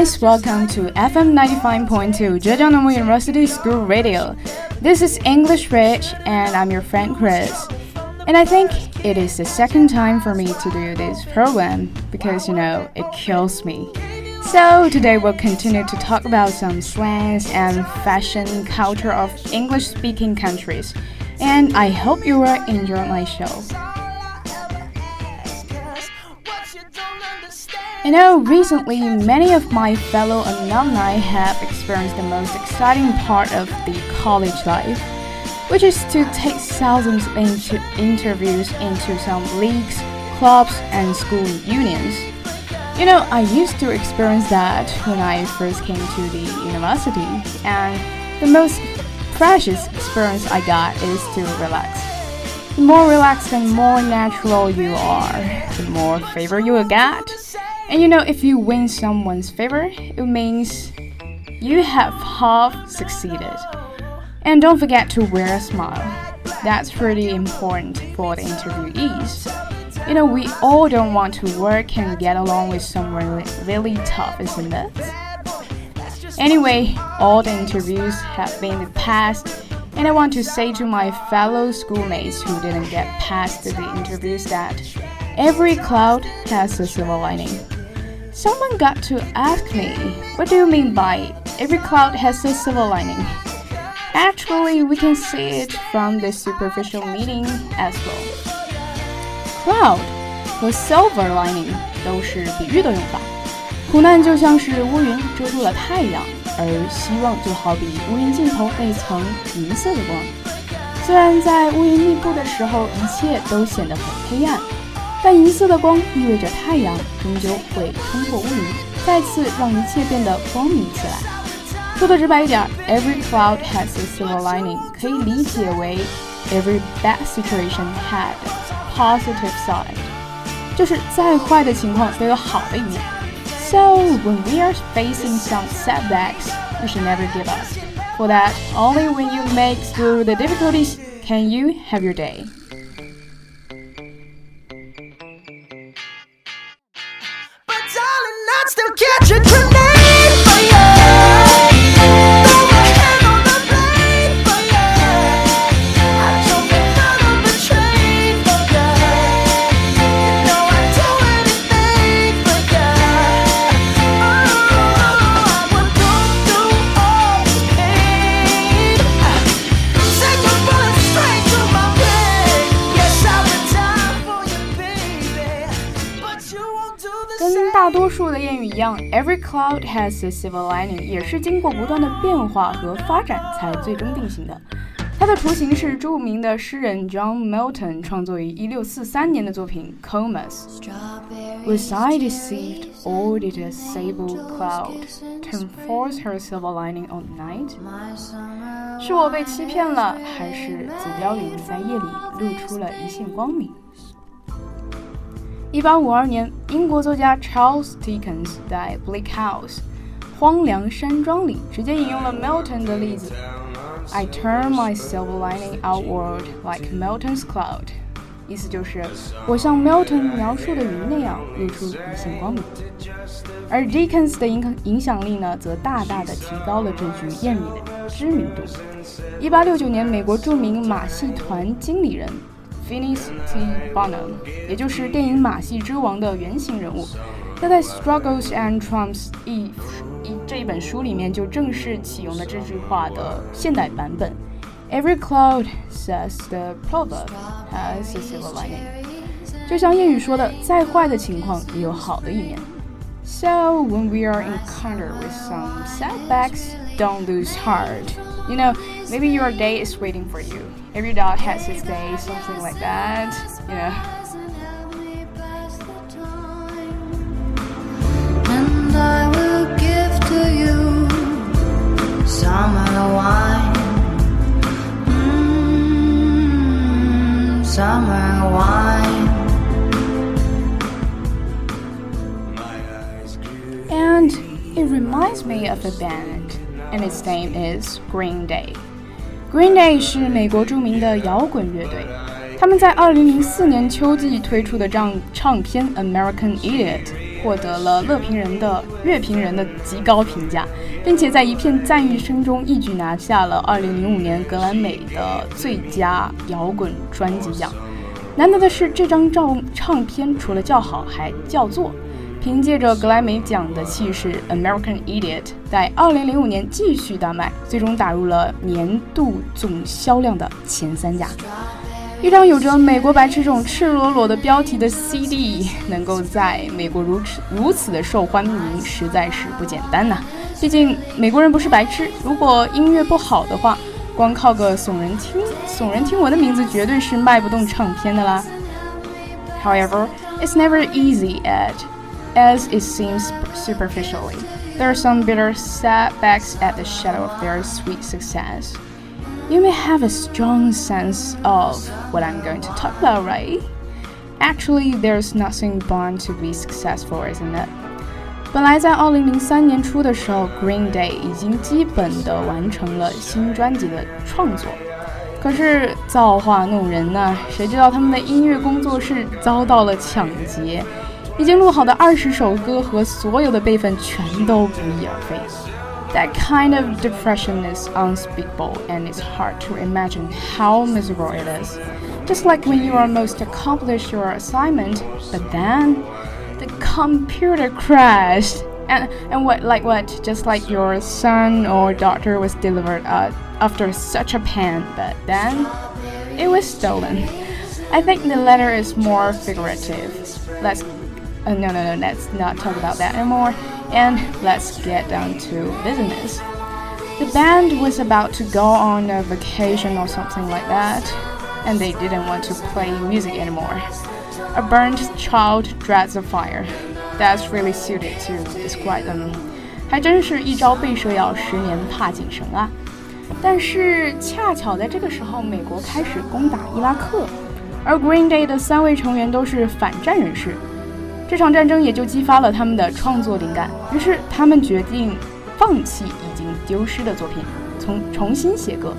guys, welcome to FM 95.2 Zhejiang Normal University School Radio. This is English Rich, and I'm your friend Chris. And I think it is the second time for me to do this program because you know it kills me. So today we'll continue to talk about some slangs and fashion culture of English speaking countries. And I hope you will enjoy my show. You know, recently many of my fellow alumni have experienced the most exciting part of the college life, which is to take thousands into interviews into some leagues, clubs, and school unions. You know, I used to experience that when I first came to the university, and the most precious experience I got is to relax. The more relaxed and more natural you are, the more favor you will get. And you know, if you win someone's favor, it means you have half succeeded. And don't forget to wear a smile. That's pretty important for the interviewees. You know, we all don't want to work and get along with someone really, really tough, isn't it? Anyway, all the interviews have been the past, and I want to say to my fellow schoolmates who didn't get past the interviews that every cloud has a silver lining. Someone got to ask me, what do you mean by every cloud has a silver lining? Actually, we can see it from the superficial meaning as well. Cloud 和 silver lining 都是比喻的用法。苦难就像是乌云遮住了太阳，而希望就好比乌云尽头那层银色的光。虽然在乌云密布的时候，一切都显得很黑暗。 但银色的光意味着太阳终究会冲破乌云，再次让一切变得光明起来。说的直白一点，Every cloud has a silver lining，可以理解为 Every bad situation had a positive side，就是再坏的情况都有好的一面。So when we are facing some setbacks, we should never give up. For that, only when you make through the difficulties can you have your day. Every cloud has a silver lining，也是经过不断的变化和发展才最终定型的。它的雏形是著名的诗人 John Milton 创作于1643年的作品《Comus》。Was I deceived, or did a sable cloud turn forth her silver lining on night？是我被欺骗了，还是紫貂云在夜里露出了一线光明？一八五二年，英国作家 Charles Dickens 在《Bleak House》荒凉山庄里直接引用了 Milton 的例子：“I turn my silver lining outward like Milton's cloud。”意思就是我像 Milton 描述的云那样露出一线光明。而 Dickens 的影影响力呢，则大大的提高了这句谚语的知名度。一八六九年，美国著名马戏团经理人。Phineas T. Barnum，也就是电影《马戏之王》的原型人物。那在《Struggles and Triumphs》一一这一本书里面就正式启用了这句话的现代版本。Every cloud says the proverb has a silver lining。就像谚语说的，再坏的情况也有好的一面。So when we are encountered with some setbacks, don't lose heart. You know maybe your day is waiting for you. Every dog has its day, something like that. You know. And I will give to you summer wine. Mm, summer wine. And it reminds me of a band, and its name is Green Day. Green Day 是美国著名的摇滚乐队，他们在2004年秋季推出的张唱片《American Idiot》获得了乐评人的乐评人的极高评价，并且在一片赞誉声中一举拿下了2005年格莱美的最佳摇滚专辑奖。难得的是，这张照唱片除了叫好，还叫座。凭借着格莱美奖的气势，《American Idiot》在2005年继续大卖，最终打入了年度总销量的前三甲。一张有着“美国白痴”这种赤裸裸的标题的 CD，能够在美国如此如此的受欢迎，实在是不简单呐。毕竟美国人不是白痴，如果音乐不好的话，光靠个耸人听耸人听闻的名字，绝对是卖不动唱片的啦。However, it's never easy at as it seems superficially. There are some bitter setbacks at the shadow of their sweet success. You may have a strong sense of what I'm going to talk about, right? Actually, there's nothing born to be successful, isn't it? 本来在二零零三年初的时候，Green Day 已经基本的完成了新专辑的创作，可是造化弄人呐，谁知道他们的音乐工作室遭到了抢劫。 已经录好的二十首歌和所有的备份全都不翼而飞。That kind of depression is unspeakable, and it's hard to imagine how miserable it is. Just like when you almost accomplished your assignment, but then the computer crashed. And, and what, like what? Just like your son or daughter was delivered uh, after such a pain, but then it was stolen. I think the letter is more figurative. Let's uh, no, no, no, let's not talk about that anymore. And let's get down to business. The band was about to go on a vacation or something like that, and they didn't want to play music anymore. A burnt child dreads a fire. That's really suited to describe them. 还真是一朝被蛇咬，十年怕井绳啊！但是恰巧在这个时候，美国开始攻打伊拉克，而 Green Day 的三位成员都是反战人士。 这场战争也就激发了他们的创作灵感，于是他们决定放弃已经丢失的作品，重重新写歌，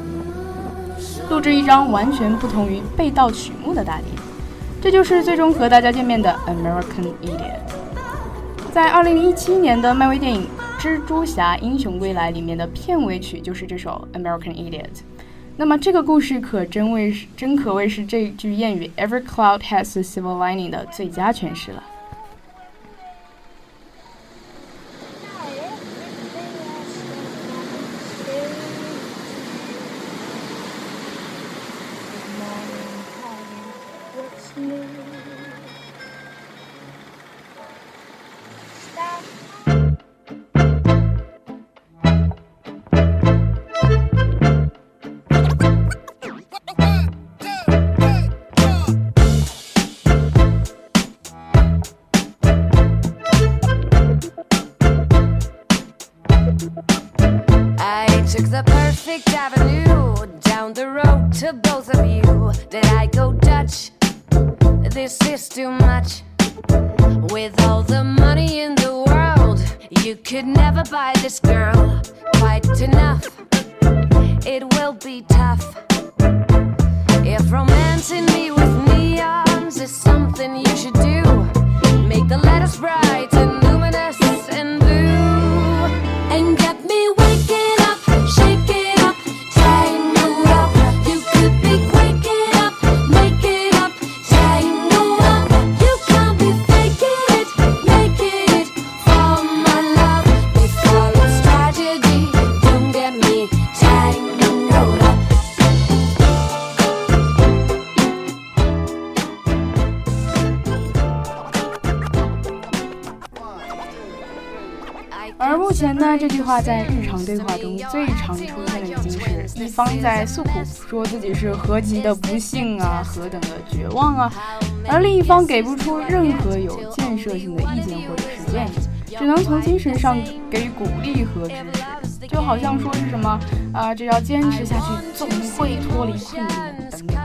录制一张完全不同于被盗曲目的大碟。这就是最终和大家见面的《American Idiot》。在2017年的漫威电影《蜘蛛侠：英雄归来》里面的片尾曲就是这首《American Idiot》。那么这个故事可真为真可谓是这句谚语 “Every cloud has a silver lining” 的最佳诠释了。too much. With all the money in the world, you could never buy this girl quite enough. It will be tough if romancing me with. 这句话在日常对话中最常出现的已经是一方在诉苦，说自己是何其的不幸啊，何等的绝望啊，而另一方给不出任何有建设性的意见或者是建议，只能从精神上给予鼓励和支持，就好像说是什么啊，只要坚持下去，总会脱离困境等等。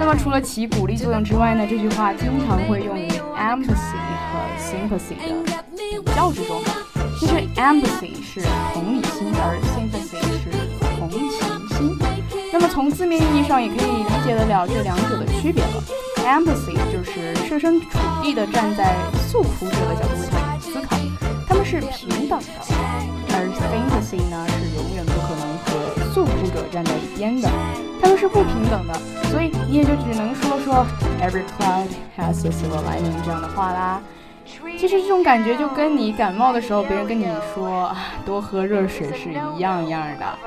那么除了起鼓励作用之外呢，这句话经常会用于 empathy 和 sympathy 的比较之中。其实 empathy 是同理心，而 sympathy 是同情心。那么从字面意义上也可以理解得了这两者的区别了。empathy 就是设身处地的站在诉苦者的角度为他们思考，他们是平等的；而 sympathy 呢是永远不可能和诉苦者站在一边的，他们是不平等的。所以你也就只能说说 every cloud has a silver lining 这样的话啦。其实这种感觉就跟你感冒的时候，别人跟你说多喝热水是一样样的。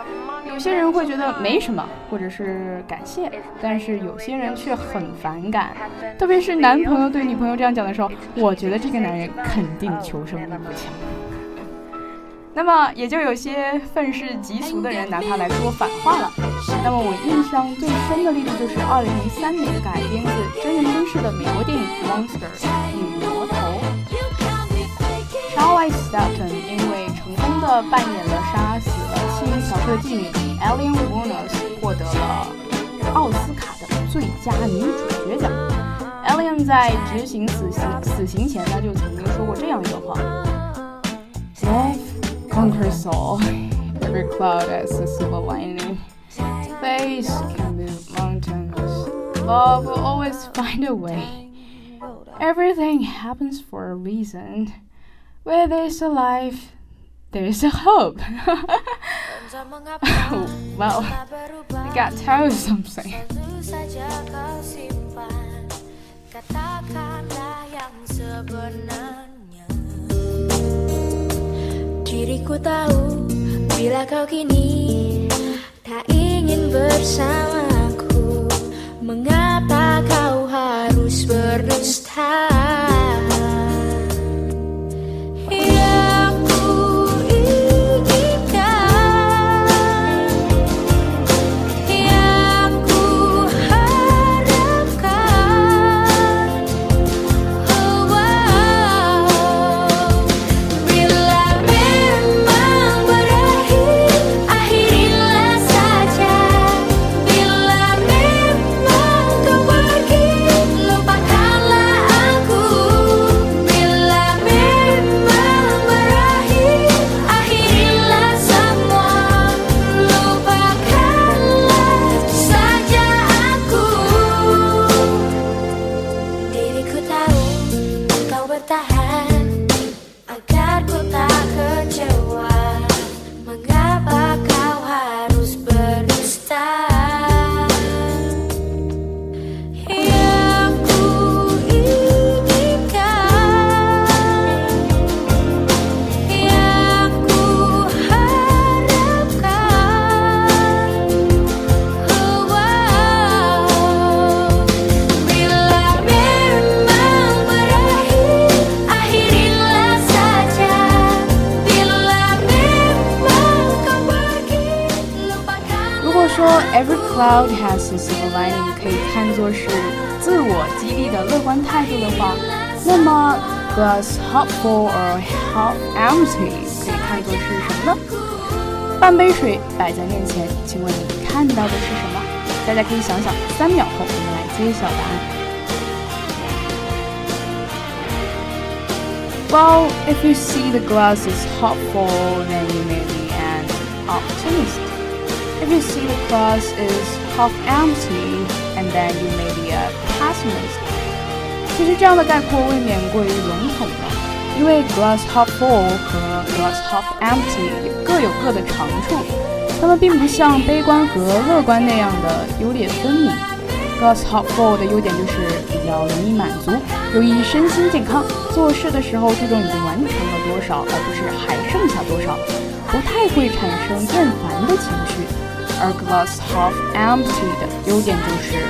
有些人会觉得没什么，或者是感谢，但是有些人却很反感。特别是男朋友对女朋友这样讲的时候，我觉得这个男人肯定求生欲不强。那么也就有些愤世嫉俗的人拿他来说反话了。那么我印象最深的例子就是2003年改编自真人真事的美国电影《Monster》女特扮演了杀死了七名小队妓女 Aileen Wuornos，获得了奥斯卡的最佳女主角奖。Aileen 在执行死刑死刑前呢，就曾经说过这样一段话：“Life conquers all, every cloud has a silver lining. Faith can move mountains, love will always find a way. Everything happens for a reason. Where there's a life.” There's a hope. well, I got to tell you something. Diriku tahu bila kau kini tak ingin bersamaku Mengapa kau harus berdusta every cloud has a silver lining 可以看作是自我激励的乐观态度的话，那么 glass half full or half empty 可以看作是什么呢？半杯水摆在面前，请问你看到的是什么？大家可以想想，三秒后我们来揭晓答案。Well, if you see the glass is half full, then you may be an optimist. If you see the glass is half empty, and then you may be a pessimist. 其实这样的概括未免过于笼统了，因为 glass half full 和 glass half empty 也各有各的长处，它们并不像悲观和乐观那样的优劣分明。Glass half full 的优点就是比较容易满足，有益身心健康，做事的时候注重已经完成了多少，而不是还剩下多少，不太会产生厌烦的情绪。而 glass half empty 的优点就是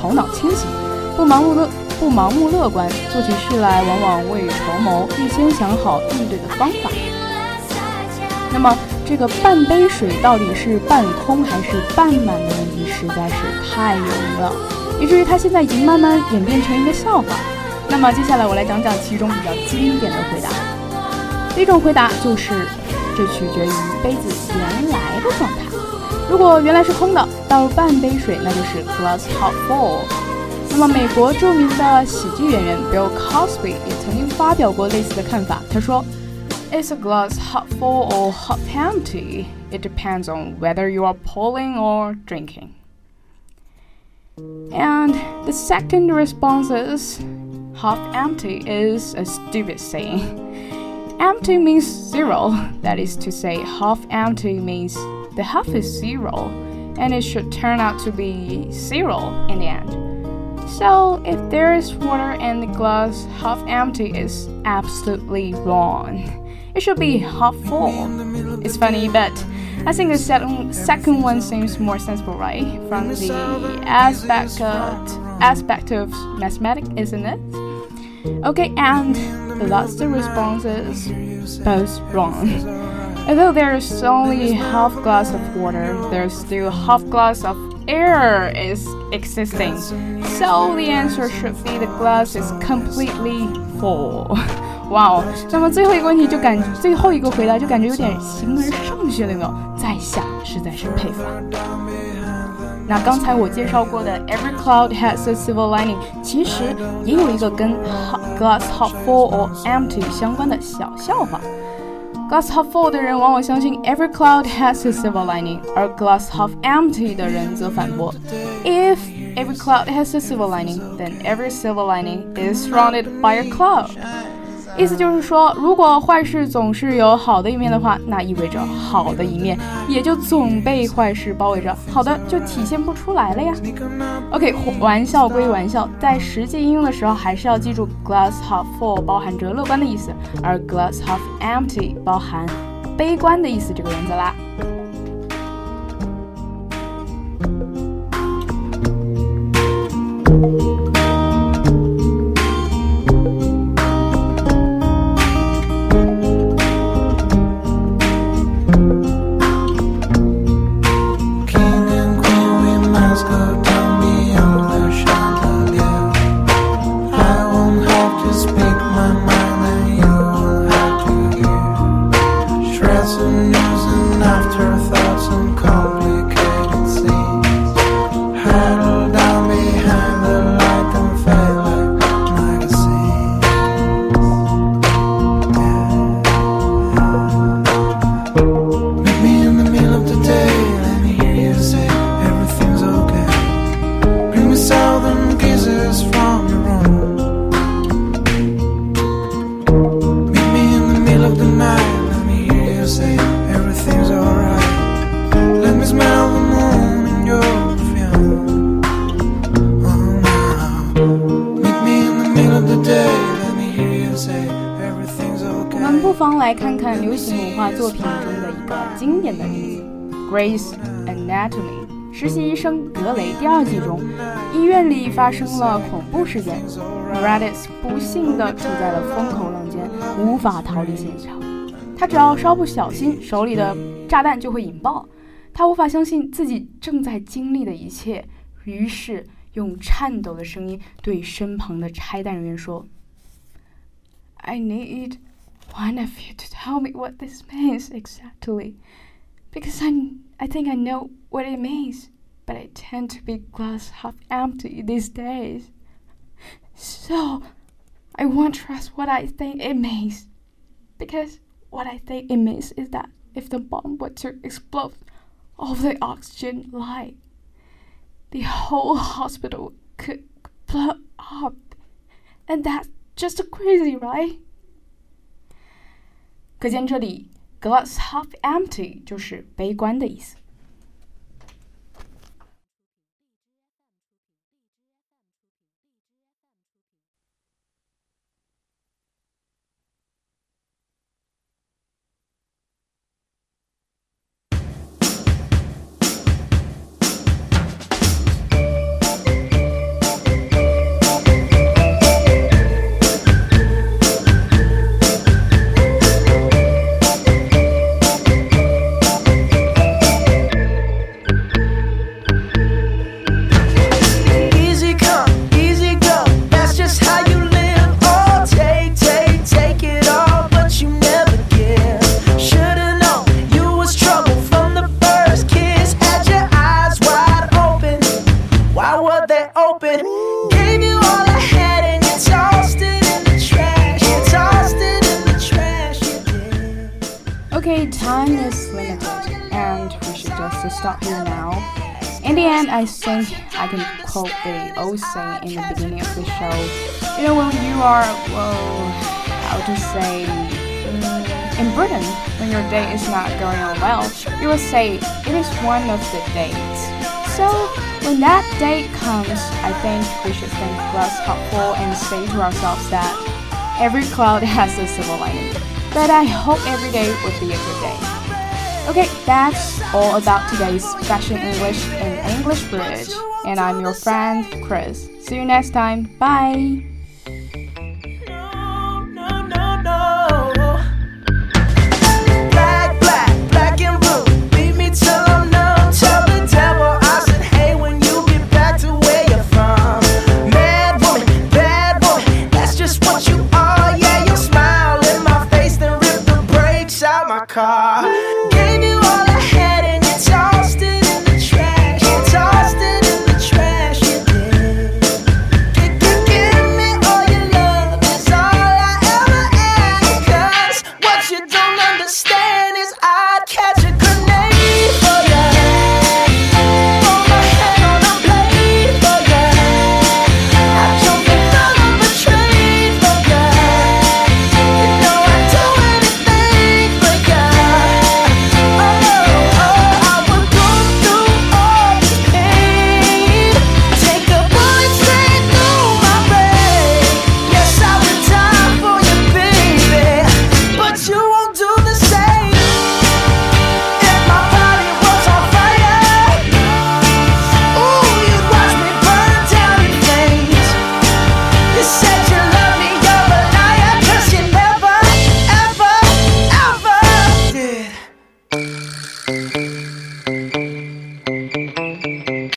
头脑清醒，不盲目乐不盲目乐观，做起事来往往未雨绸缪，预先想好应对的方法。那么这个半杯水到底是半空还是半满的问题实在是太有名了，以至于它现在已经慢慢演变成一个笑话。那么接下来我来讲讲其中比较经典的回答。第一种回答就是，这取决于杯子原来的状态。如果原来是空的，倒入半杯水，那就是 glass half full。那么美国着名的喜剧演员 Bill Cosby 也曾经发表过类似的看法。他说：“Is a glass half full or half empty? It depends on whether you are pouring or drinking.” And the second response is half empty is a stupid saying. Empty means zero, that is to say, half empty means the half is zero, and it should turn out to be zero in the end. So, if there is water in the glass, half empty is absolutely wrong. It should be half full. It's funny, but I think the second, second one seems more sensible, right? From the aspect of, aspect of mathematics, isn't it? Okay, and the last response is both wrong. Although there's only half glass of water, there's still half glass of air is existing. So the answer should be the glass is completely full. 哇哦！那么最后一个问题就感最后一个回答就感觉有点形而上学了，有没有？在下实在是佩服。那刚才我介绍过的 Every cloud has a silver lining，其实也有一个跟 glass half full or empty 相关的小笑话。 Glass half full 的人往往相信 Every cloud has a silver lining，而 glass half empty 的人则反驳 If every cloud has a silver lining，then every silver lining is surrounded by a cloud。 意思就是说，如果坏事总是有好的一面的话，那意味着好的一面也就总被坏事包围着，好的就体现不出来了呀。OK，玩笑归玩笑，在实际应用的时候，还是要记住 glass half full 包含着乐观的意思，而 glass half empty 包含悲观的意思这个原则啦。来看看流行文化作品中的一个经典的例子，《Grace Anatomy》实习医生格雷第二季中，医院里发生了恐怖事件，Meredith 不幸地处在了风口浪尖，无法逃离现场。他只要稍不小心，手里的炸弹就会引爆。他无法相信自己正在经历的一切，于是用颤抖的声音对身旁的拆弹人员说：“I need。” one of you to tell me what this means exactly. Because I, I think I know what it means, but I tend to be glass half empty these days. So, I won't trust what I think it means. Because what I think it means is that if the bomb were to explode, all the oxygen lie, the whole hospital could blow up. And that's just crazy, right? 可见这里 glass half empty 就是悲观的意思。 Time is limited, and we should just stop here now. In the end, I think I can quote the old saying in the beginning of the show. You know, when you are, well, how to say, mm, in Britain, when your day is not going on well, you will say it is one of the days. So, when that date comes, I think we should think less helpful and say to ourselves that every cloud has a silver lining. But I hope every day would be a good day. Okay, that's all about today's Fashion English in English Bridge. And I'm your friend, Chris. See you next time. Bye!